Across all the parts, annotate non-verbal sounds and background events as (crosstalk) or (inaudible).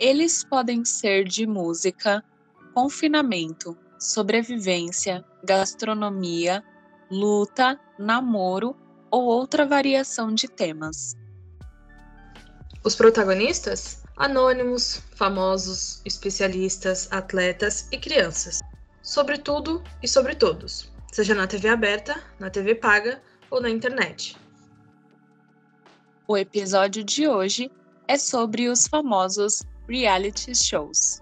Eles podem ser de música, confinamento, sobrevivência, gastronomia, luta, namoro ou outra variação de temas. Os protagonistas? Anônimos, famosos, especialistas, atletas e crianças. Sobre tudo e sobre todos, seja na TV aberta, na TV paga ou na internet. O episódio de hoje é sobre os famosos reality shows.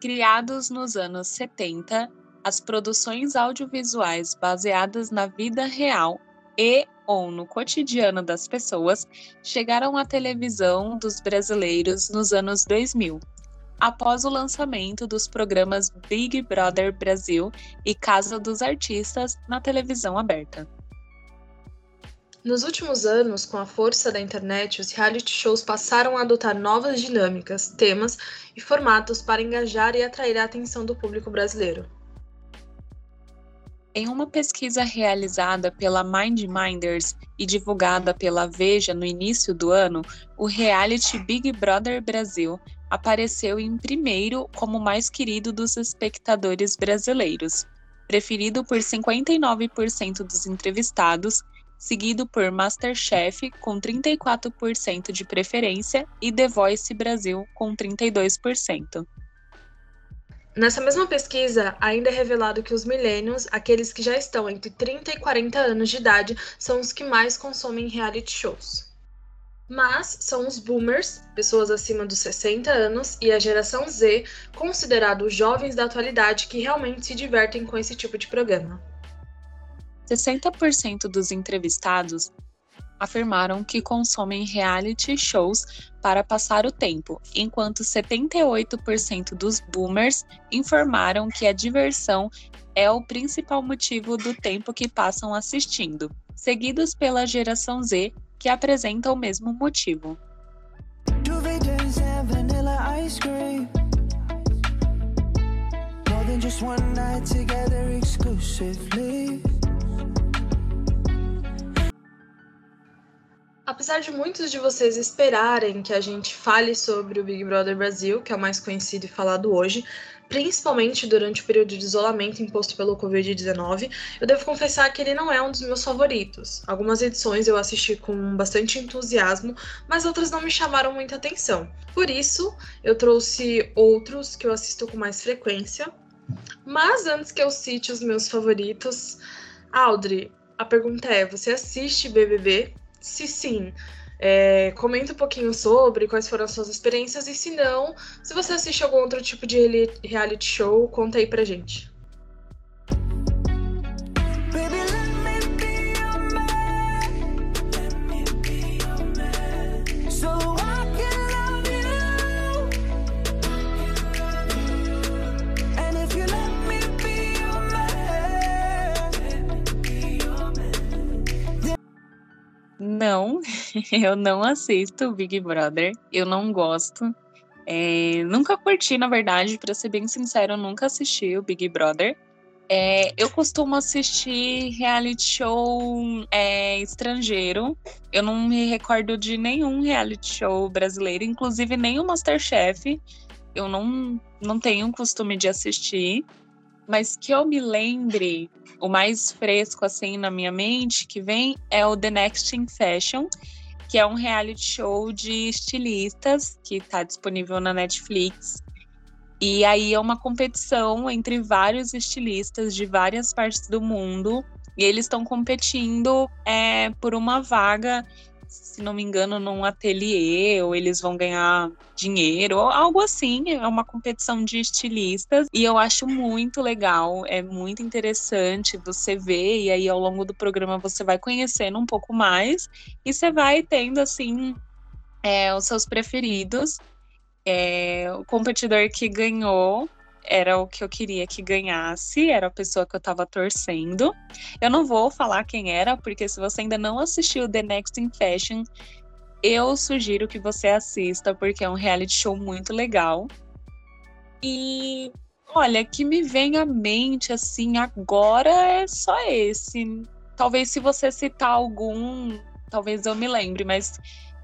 Criados nos anos 70, as produções audiovisuais baseadas na vida real e ou no cotidiano das pessoas chegaram à televisão dos brasileiros nos anos 2000 após o lançamento dos programas Big Brother Brasil e Casa dos Artistas na televisão aberta. Nos últimos anos, com a força da internet, os reality shows passaram a adotar novas dinâmicas, temas e formatos para engajar e atrair a atenção do público brasileiro. Em uma pesquisa realizada pela Mind Minders e divulgada pela Veja no início do ano, o reality Big Brother Brasil apareceu em primeiro como mais querido dos espectadores brasileiros, preferido por 59% dos entrevistados, seguido por Masterchef com 34% de preferência e The Voice Brasil com 32%. Nessa mesma pesquisa, ainda é revelado que os milênios, aqueles que já estão entre 30 e 40 anos de idade, são os que mais consomem reality shows mas são os boomers, pessoas acima dos 60 anos, e a geração Z, considerados jovens da atualidade que realmente se divertem com esse tipo de programa. 60% dos entrevistados afirmaram que consomem reality shows para passar o tempo, enquanto 78% dos boomers informaram que a diversão é o principal motivo do tempo que passam assistindo, seguidos pela geração Z, que apresenta o mesmo motivo. Apesar de muitos de vocês esperarem que a gente fale sobre o Big Brother Brasil, que é o mais conhecido e falado hoje, principalmente durante o período de isolamento imposto pelo Covid-19, eu devo confessar que ele não é um dos meus favoritos. Algumas edições eu assisti com bastante entusiasmo, mas outras não me chamaram muita atenção. Por isso, eu trouxe outros que eu assisto com mais frequência. Mas antes que eu cite os meus favoritos, Audrey, a pergunta é: você assiste BBB? Se sim, é, comenta um pouquinho sobre quais foram as suas experiências e se não, se você assiste algum outro tipo de reality show, conta aí pra gente. (laughs) eu não assisto Big Brother. Eu não gosto. É, nunca curti, na verdade, para ser bem sincero, eu nunca assisti o Big Brother. É, eu costumo assistir reality show é, estrangeiro. Eu não me recordo de nenhum reality show brasileiro, inclusive nem o Masterchef. Eu não, não tenho costume de assistir. Mas que eu me lembre, o mais fresco assim na minha mente que vem é o The Next in Fashion, que é um reality show de estilistas que está disponível na Netflix. E aí é uma competição entre vários estilistas de várias partes do mundo. E eles estão competindo é, por uma vaga se não me engano, num ateliê, ou eles vão ganhar dinheiro, ou algo assim. É uma competição de estilistas. E eu acho muito legal, é muito interessante você ver, e aí ao longo do programa você vai conhecendo um pouco mais, e você vai tendo, assim, é, os seus preferidos. É, o competidor que ganhou era o que eu queria que ganhasse, era a pessoa que eu tava torcendo. Eu não vou falar quem era, porque se você ainda não assistiu The Next in Fashion, eu sugiro que você assista, porque é um reality show muito legal. E olha, que me vem à mente assim agora é só esse. Talvez se você citar algum, talvez eu me lembre, mas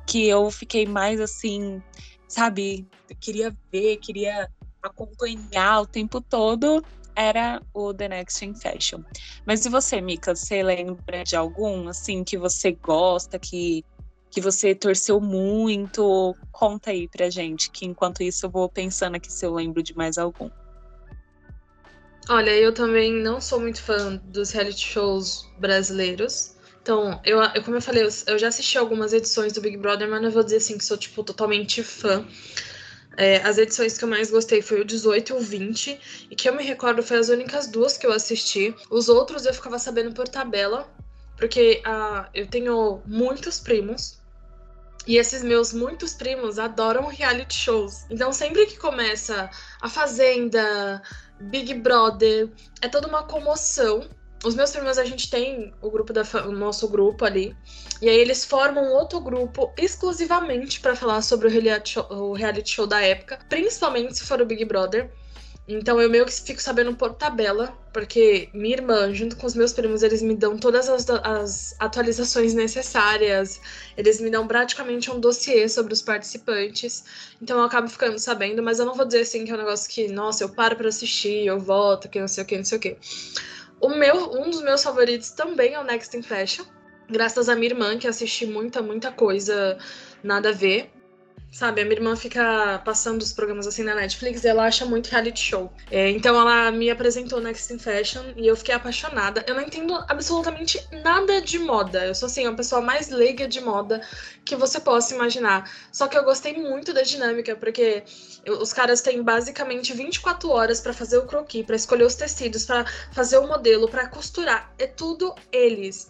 que eu fiquei mais assim, sabe, queria ver, queria acompanhar o tempo todo era o The Next in Fashion. Mas e você, Mika, você lembra de algum assim que você gosta, que que você torceu muito? Conta aí pra gente, que enquanto isso eu vou pensando aqui se eu lembro de mais algum. Olha, eu também não sou muito fã dos reality shows brasileiros. Então, eu, eu como eu falei, eu, eu já assisti algumas edições do Big Brother, mas não vou dizer assim que sou, tipo, totalmente fã. É, as edições que eu mais gostei foi o 18 e o 20, e que eu me recordo foi as únicas duas que eu assisti. Os outros eu ficava sabendo por tabela, porque uh, eu tenho muitos primos, e esses meus muitos primos adoram reality shows. Então, sempre que começa a Fazenda, Big Brother, é toda uma comoção os meus primos, a gente tem o grupo da o nosso grupo ali. E aí eles formam outro grupo exclusivamente para falar sobre o reality, show, o reality show da época, principalmente se for o Big Brother. Então eu meio que fico sabendo por tabela, porque minha irmã, junto com os meus primos, eles me dão todas as, as atualizações necessárias, eles me dão praticamente um dossiê sobre os participantes, então eu acabo ficando sabendo, mas eu não vou dizer assim que é um negócio que, nossa, eu paro pra assistir, eu voto, que não sei o que, não sei o que. O meu, um dos meus favoritos também é o Next in Fashion. Graças à minha irmã, que assisti muita, muita coisa nada a ver. Sabe, a minha irmã fica passando os programas assim na Netflix e ela acha muito reality show. É, então ela me apresentou Next in Fashion e eu fiquei apaixonada. Eu não entendo absolutamente nada de moda. Eu sou assim, a pessoa mais leiga de moda que você possa imaginar. Só que eu gostei muito da dinâmica, porque os caras têm basicamente 24 horas para fazer o croquis, para escolher os tecidos, para fazer o modelo, para costurar. É tudo eles.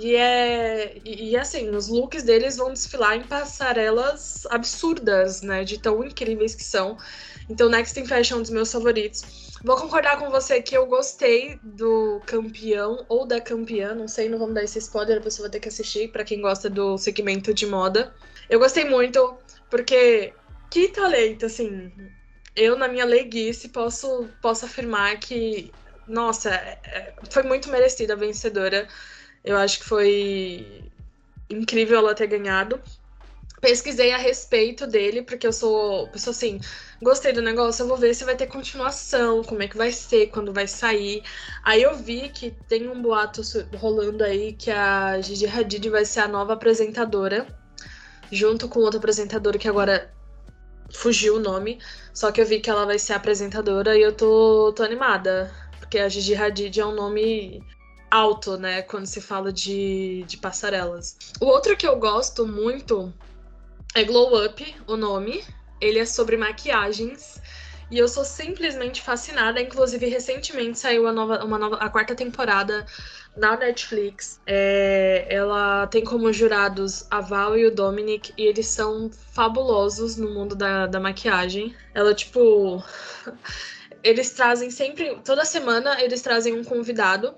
E é. E, e, assim, os looks deles vão desfilar em passarelas absurdas, né? De tão incríveis que são. Então, Next in Fashion é um dos meus favoritos. Vou concordar com você que eu gostei do campeão ou da campeã, não sei, não vamos dar esse spoiler, você vai ter que assistir para quem gosta do segmento de moda. Eu gostei muito, porque que talento, assim. Eu, na minha leiguice, posso, posso afirmar que, nossa, é, é, foi muito merecida a vencedora. Eu acho que foi incrível ela ter ganhado. Pesquisei a respeito dele, porque eu sou pessoa assim, gostei do negócio, eu vou ver se vai ter continuação, como é que vai ser, quando vai sair. Aí eu vi que tem um boato rolando aí que a Gigi Hadid vai ser a nova apresentadora, junto com outra apresentadora que agora fugiu o nome, só que eu vi que ela vai ser apresentadora e eu tô, tô animada, porque a Gigi Hadid é um nome alto, né, quando se fala de, de passarelas. O outro que eu gosto muito é Glow Up, o nome. Ele é sobre maquiagens. E eu sou simplesmente fascinada. Inclusive, recentemente saiu a, nova, uma nova, a quarta temporada na Netflix. É, ela tem como jurados a Val e o Dominic, e eles são fabulosos no mundo da, da maquiagem. Ela, tipo. (laughs) Eles trazem sempre. Toda semana eles trazem um convidado.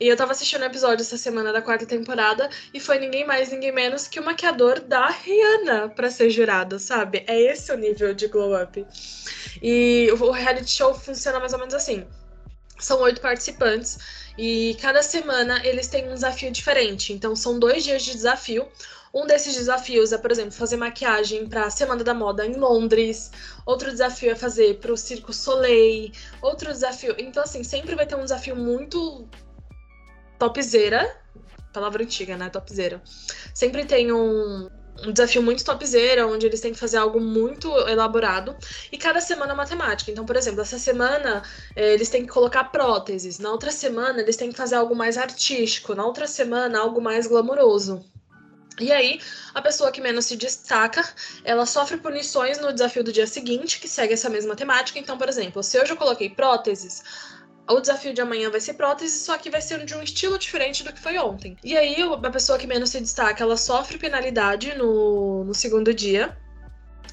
E eu tava assistindo um episódio essa semana da quarta temporada e foi ninguém mais, ninguém menos que o maquiador da Rihanna para ser jurado, sabe? É esse o nível de glow up. E o reality show funciona mais ou menos assim. São oito participantes e cada semana eles têm um desafio diferente. Então são dois dias de desafio. Um desses desafios é, por exemplo, fazer maquiagem para a Semana da Moda em Londres. Outro desafio é fazer para o Circo Soleil. Outro desafio. Então, assim, sempre vai ter um desafio muito topzeira, palavra antiga, né? Topzeira. Sempre tem um, um desafio muito topzeira, onde eles têm que fazer algo muito elaborado. E cada semana é matemática. Então, por exemplo, essa semana eh, eles têm que colocar próteses. Na outra semana, eles têm que fazer algo mais artístico. Na outra semana, algo mais glamouroso. E aí, a pessoa que menos se destaca, ela sofre punições no desafio do dia seguinte, que segue essa mesma temática. Então, por exemplo, se eu coloquei próteses, o desafio de amanhã vai ser prótese, só que vai ser de um estilo diferente do que foi ontem. E aí, a pessoa que menos se destaca, ela sofre penalidade no, no segundo dia.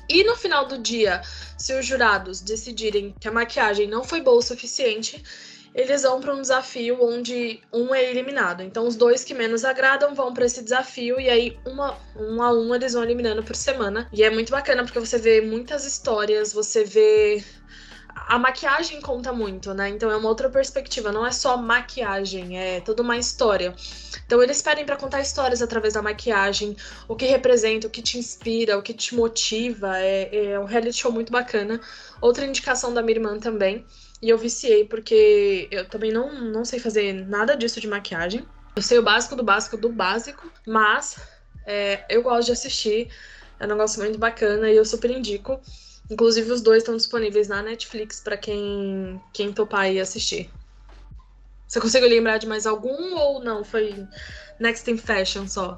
E no final do dia, se os jurados decidirem que a maquiagem não foi boa o suficiente, eles vão para um desafio onde um é eliminado. Então, os dois que menos agradam vão para esse desafio e aí uma, um a um eles vão eliminando por semana. E é muito bacana porque você vê muitas histórias, você vê a maquiagem conta muito, né? Então é uma outra perspectiva, não é só maquiagem, é toda uma história. Então eles pedem para contar histórias através da maquiagem, o que representa, o que te inspira, o que te motiva. É, é um reality show muito bacana. Outra indicação da minha irmã também. E eu viciei porque eu também não, não sei fazer nada disso de maquiagem. Eu sei o básico do básico do básico, mas é, eu gosto de assistir. É um negócio muito bacana e eu super indico. Inclusive, os dois estão disponíveis na Netflix para quem, quem topar e assistir. Você consegue lembrar de mais algum ou não? Foi Next in Fashion só?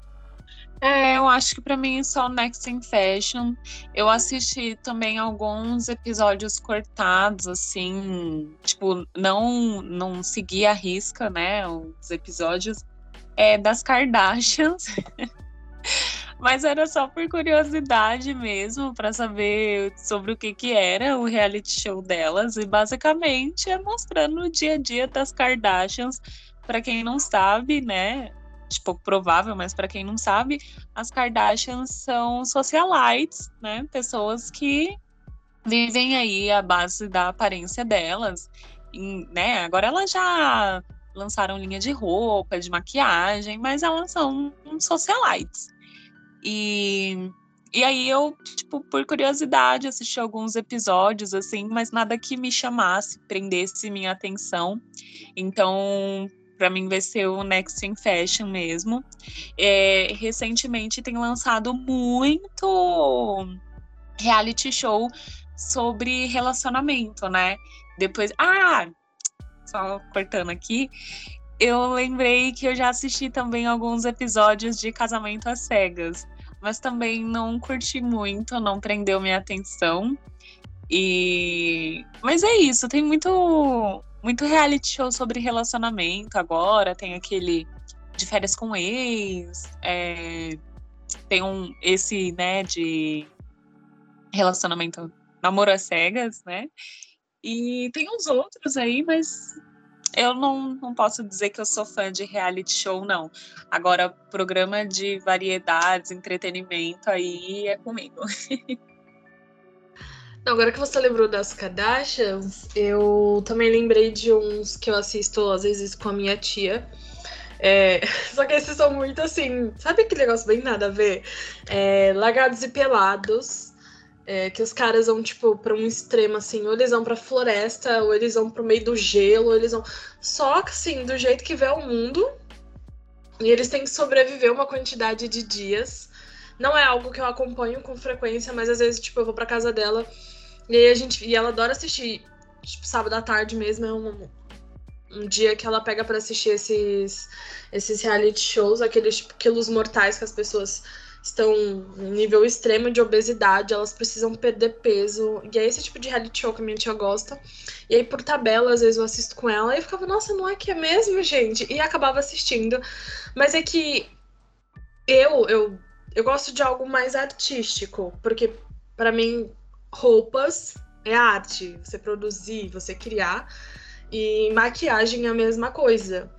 É, eu acho que para mim é só Next in Fashion. Eu assisti também alguns episódios cortados, assim, tipo, não não segui a risca, né, os episódios é, das Kardashians. (laughs) Mas era só por curiosidade mesmo, para saber sobre o que que era o reality show delas e basicamente é mostrando o dia a dia das Kardashians. Para quem não sabe, né, pouco provável, mas para quem não sabe, as Kardashians são socialites, né? Pessoas que vivem aí à base da aparência delas, e, né? Agora elas já lançaram linha de roupa, de maquiagem, mas elas são socialites. E e aí eu, tipo, por curiosidade, assisti alguns episódios, assim, mas nada que me chamasse, prendesse minha atenção. Então, para mim vai ser o Next in Fashion mesmo. É, recentemente tem lançado muito reality show sobre relacionamento, né? Depois, ah, só cortando aqui, eu lembrei que eu já assisti também alguns episódios de Casamento às Cegas, mas também não curti muito, não prendeu minha atenção. E mas é isso, tem muito muito reality show sobre relacionamento agora. Tem aquele de férias com ex, é, tem um esse, né, de relacionamento namoro às cegas, né? E tem uns outros aí, mas eu não, não posso dizer que eu sou fã de reality show, não. Agora, programa de variedades, entretenimento, aí é comigo. (laughs) Agora que você lembrou das Kardashians, eu também lembrei de uns que eu assisto às vezes com a minha tia. É, (laughs) só que esses são muito assim, sabe aquele negócio bem nada a ver? É, lagados e pelados. É, que os caras vão, tipo, pra um extremo, assim, ou eles vão pra floresta, ou eles vão pro meio do gelo, ou eles vão. Só que, assim, do jeito que vê o mundo. E eles têm que sobreviver uma quantidade de dias. Não é algo que eu acompanho com frequência, mas às vezes, tipo, eu vou pra casa dela e aí a gente. E ela adora assistir, tipo, sábado à tarde mesmo, é um, um dia que ela pega para assistir esses, esses reality shows, aqueles tipo, quilos mortais que as pessoas estão em nível extremo de obesidade, elas precisam perder peso. E é esse tipo de reality show que a minha tia gosta. E aí, por tabela, às vezes eu assisto com ela e ficava, nossa, não é que é mesmo, gente? E acabava assistindo. Mas é que eu, eu, eu gosto de algo mais artístico, porque para mim roupas é arte, você produzir, você criar. E maquiagem é a mesma coisa.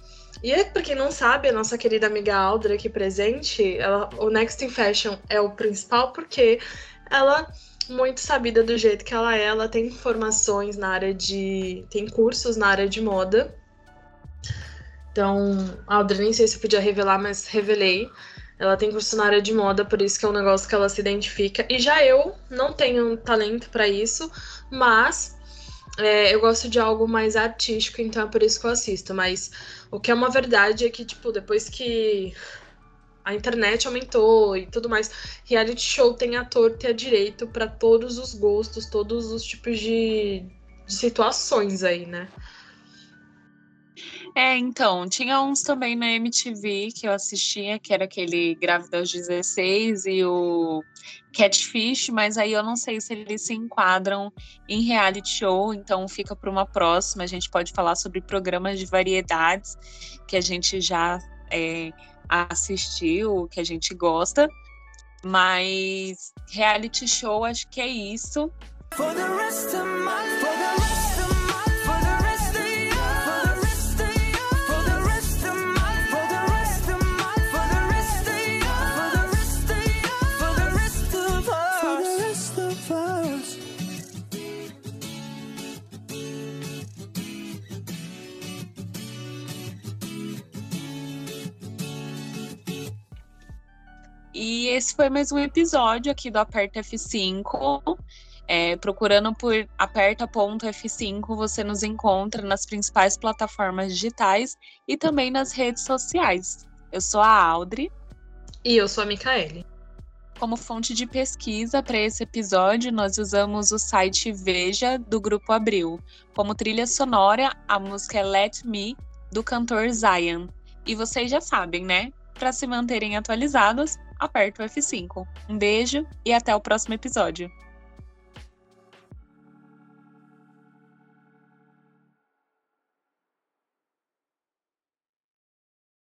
E é, pra quem não sabe, a nossa querida amiga Aldra aqui presente, ela, o Next in Fashion é o principal porque ela, muito sabida do jeito que ela é, ela tem formações na área de. tem cursos na área de moda. Então, Aldra, nem sei se eu podia revelar, mas revelei. Ela tem curso na área de moda, por isso que é um negócio que ela se identifica. E já eu não tenho talento para isso, mas é, eu gosto de algo mais artístico, então é por isso que eu assisto. Mas o que é uma verdade é que, tipo, depois que a internet aumentou e tudo mais, reality show tem ator ter direito para todos os gostos, todos os tipos de, de situações aí, né? É, então, tinha uns também na MTV que eu assistia, que era aquele Grávida aos 16 e o Catfish, mas aí eu não sei se eles se enquadram em reality show, então fica para uma próxima. A gente pode falar sobre programas de variedades que a gente já é, assistiu, que a gente gosta. Mas reality show, acho que é isso. For the rest of my life. Foi mais um episódio aqui do Aperta F5. É, procurando por aperta.f5, você nos encontra nas principais plataformas digitais e também nas redes sociais. Eu sou a Audrey. E eu sou a Micaele. Como fonte de pesquisa para esse episódio, nós usamos o site Veja do Grupo Abril. Como trilha sonora, a música é Let Me, do cantor Zion. E vocês já sabem, né? Para se manterem atualizados, aperta o F5. Um beijo e até o próximo episódio.